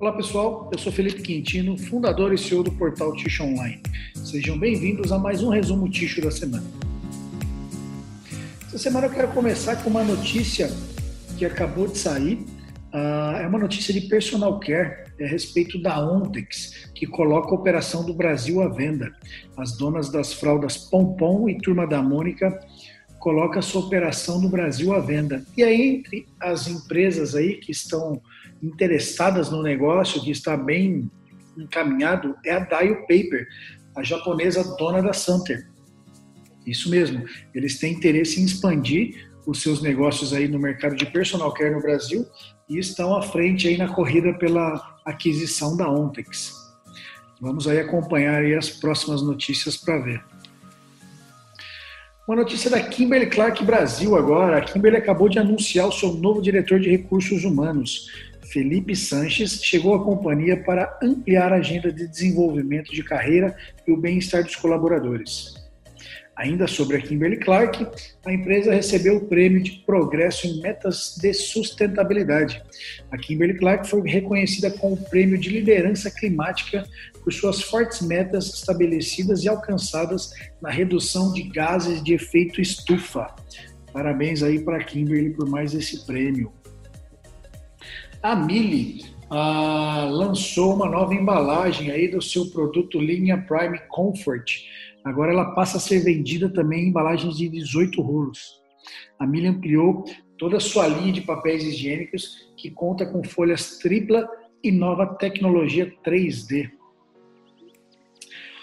Olá pessoal, eu sou Felipe Quintino, fundador e CEO do portal Ticho Online. Sejam bem-vindos a mais um resumo Ticho da semana. Essa semana eu quero começar com uma notícia que acabou de sair. Uh, é uma notícia de personal care é a respeito da Ontex, que coloca a operação do Brasil à venda. As donas das fraldas Pompom e Turma da Mônica coloca a sua operação no Brasil à venda. E aí, entre as empresas aí que estão interessadas no negócio, que está bem encaminhado, é a Dio Paper, a japonesa dona da Santer. Isso mesmo, eles têm interesse em expandir os seus negócios aí no mercado de personal care no Brasil e estão à frente aí na corrida pela aquisição da Ontex. Vamos aí acompanhar aí as próximas notícias para ver. Uma notícia da Kimberly Clark Brasil agora. A Kimberly acabou de anunciar o seu novo diretor de recursos humanos. Felipe Sanches chegou à companhia para ampliar a agenda de desenvolvimento de carreira e o bem-estar dos colaboradores. Ainda sobre a Kimberly Clark, a empresa recebeu o prêmio de progresso em metas de sustentabilidade. A Kimberly Clark foi reconhecida com o prêmio de liderança climática por suas fortes metas estabelecidas e alcançadas na redução de gases de efeito estufa. Parabéns aí para a Kimberly por mais esse prêmio. A Mili ah, lançou uma nova embalagem aí do seu produto linha Prime Comfort. Agora ela passa a ser vendida também em embalagens de 18 rolos. A Mili ampliou toda a sua linha de papéis higiênicos que conta com folhas tripla e nova tecnologia 3D.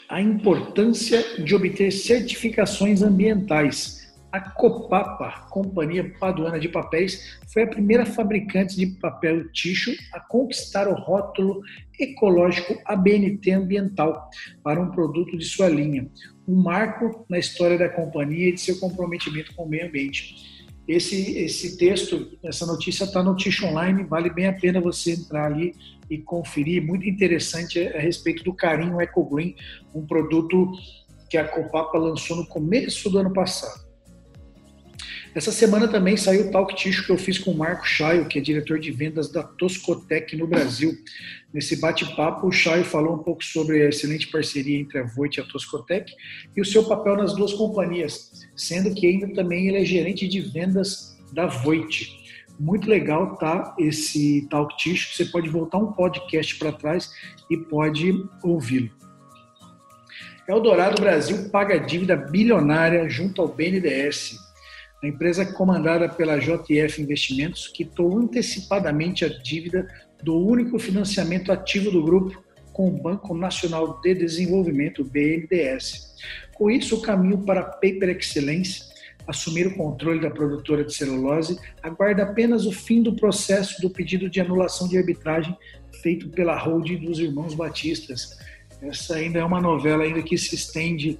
A importância de obter certificações ambientais a Copapa, Companhia Paduana de Papéis, foi a primeira fabricante de papel ticho a conquistar o rótulo ecológico ABNT ambiental para um produto de sua linha, um marco na história da companhia e de seu comprometimento com o meio ambiente. Esse, esse texto, essa notícia está no Ticho Online, vale bem a pena você entrar ali e conferir, muito interessante a respeito do Carinho Eco Green, um produto que a Copapa lançou no começo do ano passado. Essa semana também saiu o Talk Ticho que eu fiz com o Marco Chaio, que é diretor de vendas da Toscotec no Brasil. Nesse bate-papo, o Chaio falou um pouco sobre a excelente parceria entre a Voit e a Toscotec e o seu papel nas duas companhias, sendo que ainda também ele é gerente de vendas da Voit. Muito legal tá esse Talk Ticho, você pode voltar um podcast para trás e pode ouvi-lo. Eldorado Brasil paga dívida bilionária junto ao BNDES. A empresa comandada pela JF Investimentos quitou antecipadamente a dívida do único financiamento ativo do grupo com o Banco Nacional de Desenvolvimento, BNDES. Com isso, o caminho para Paper Excellence, assumir o controle da produtora de celulose, aguarda apenas o fim do processo do pedido de anulação de arbitragem feito pela holding dos irmãos Batistas. Essa ainda é uma novela ainda que se estende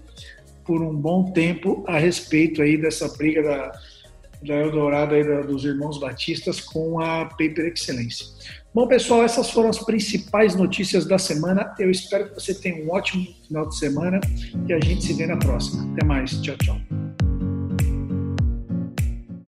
por um bom tempo a respeito aí dessa briga da, da Eldorado aí da, dos irmãos Batistas com a Paper Excelência. Bom, pessoal, essas foram as principais notícias da semana. Eu espero que você tenha um ótimo final de semana e a gente se vê na próxima. Até mais. Tchau, tchau.